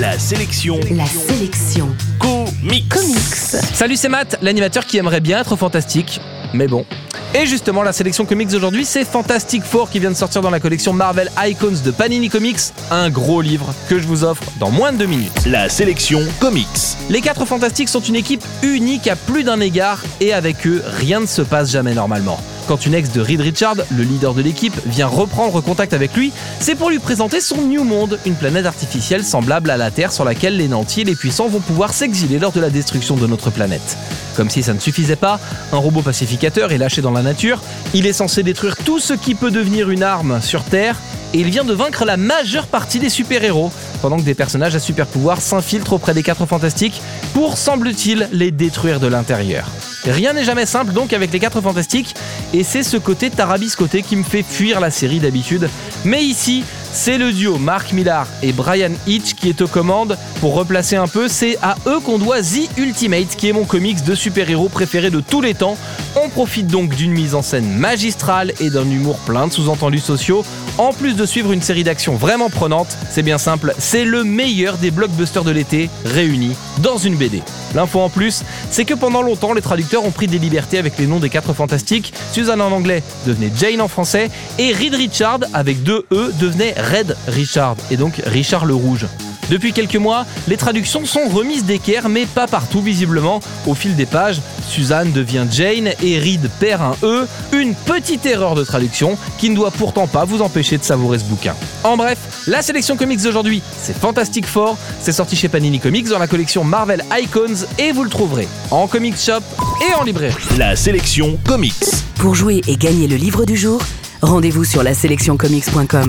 La sélection La sélection comics. comics. Salut, c'est Matt, l'animateur qui aimerait bien être fantastique, mais bon. Et justement, la sélection comics d'aujourd'hui, c'est Fantastic Four qui vient de sortir dans la collection Marvel Icons de Panini Comics, un gros livre que je vous offre dans moins de deux minutes. La sélection comics. Les quatre fantastiques sont une équipe unique à plus d'un égard et avec eux, rien ne se passe jamais normalement. Quand une ex de Reed Richard, le leader de l'équipe, vient reprendre contact avec lui, c'est pour lui présenter son New Monde, une planète artificielle semblable à la Terre sur laquelle les nantis et les puissants vont pouvoir s'exiler lors de la destruction de notre planète. Comme si ça ne suffisait pas, un robot pacificateur est lâché dans la nature, il est censé détruire tout ce qui peut devenir une arme sur Terre, et il vient de vaincre la majeure partie des super-héros, pendant que des personnages à super pouvoir s'infiltrent auprès des quatre fantastiques pour, semble-t-il, les détruire de l'intérieur. Rien n'est jamais simple donc avec les quatre fantastiques, et c'est ce côté tarabiscoté qui me fait fuir la série d'habitude. Mais ici, c'est le duo Mark Millar et Brian Hitch qui est aux commandes. Pour replacer un peu, c'est à eux qu'on doit The Ultimate, qui est mon comics de super-héros préféré de tous les temps. On profite donc d'une mise en scène magistrale et d'un humour plein de sous-entendus sociaux, en plus de suivre une série d'actions vraiment prenantes. C'est bien simple, c'est le meilleur des blockbusters de l'été réunis dans une BD. L'info en plus, c'est que pendant longtemps, les traducteurs ont pris des libertés avec les noms des quatre fantastiques. Suzanne en anglais devenait Jane en français, et Reed Richard, avec deux E, devenait Red Richard, et donc Richard le Rouge. Depuis quelques mois, les traductions sont remises d'équerre, mais pas partout visiblement. Au fil des pages, Suzanne devient Jane et Reed perd un E, une petite erreur de traduction qui ne doit pourtant pas vous empêcher de savourer ce bouquin. En bref, la sélection comics d'aujourd'hui, c'est Fantastic Four, c'est sorti chez Panini Comics dans la collection Marvel Icons et vous le trouverez en comic shop et en librairie. La sélection comics. Pour jouer et gagner le livre du jour, rendez-vous sur la sélectioncomics.com.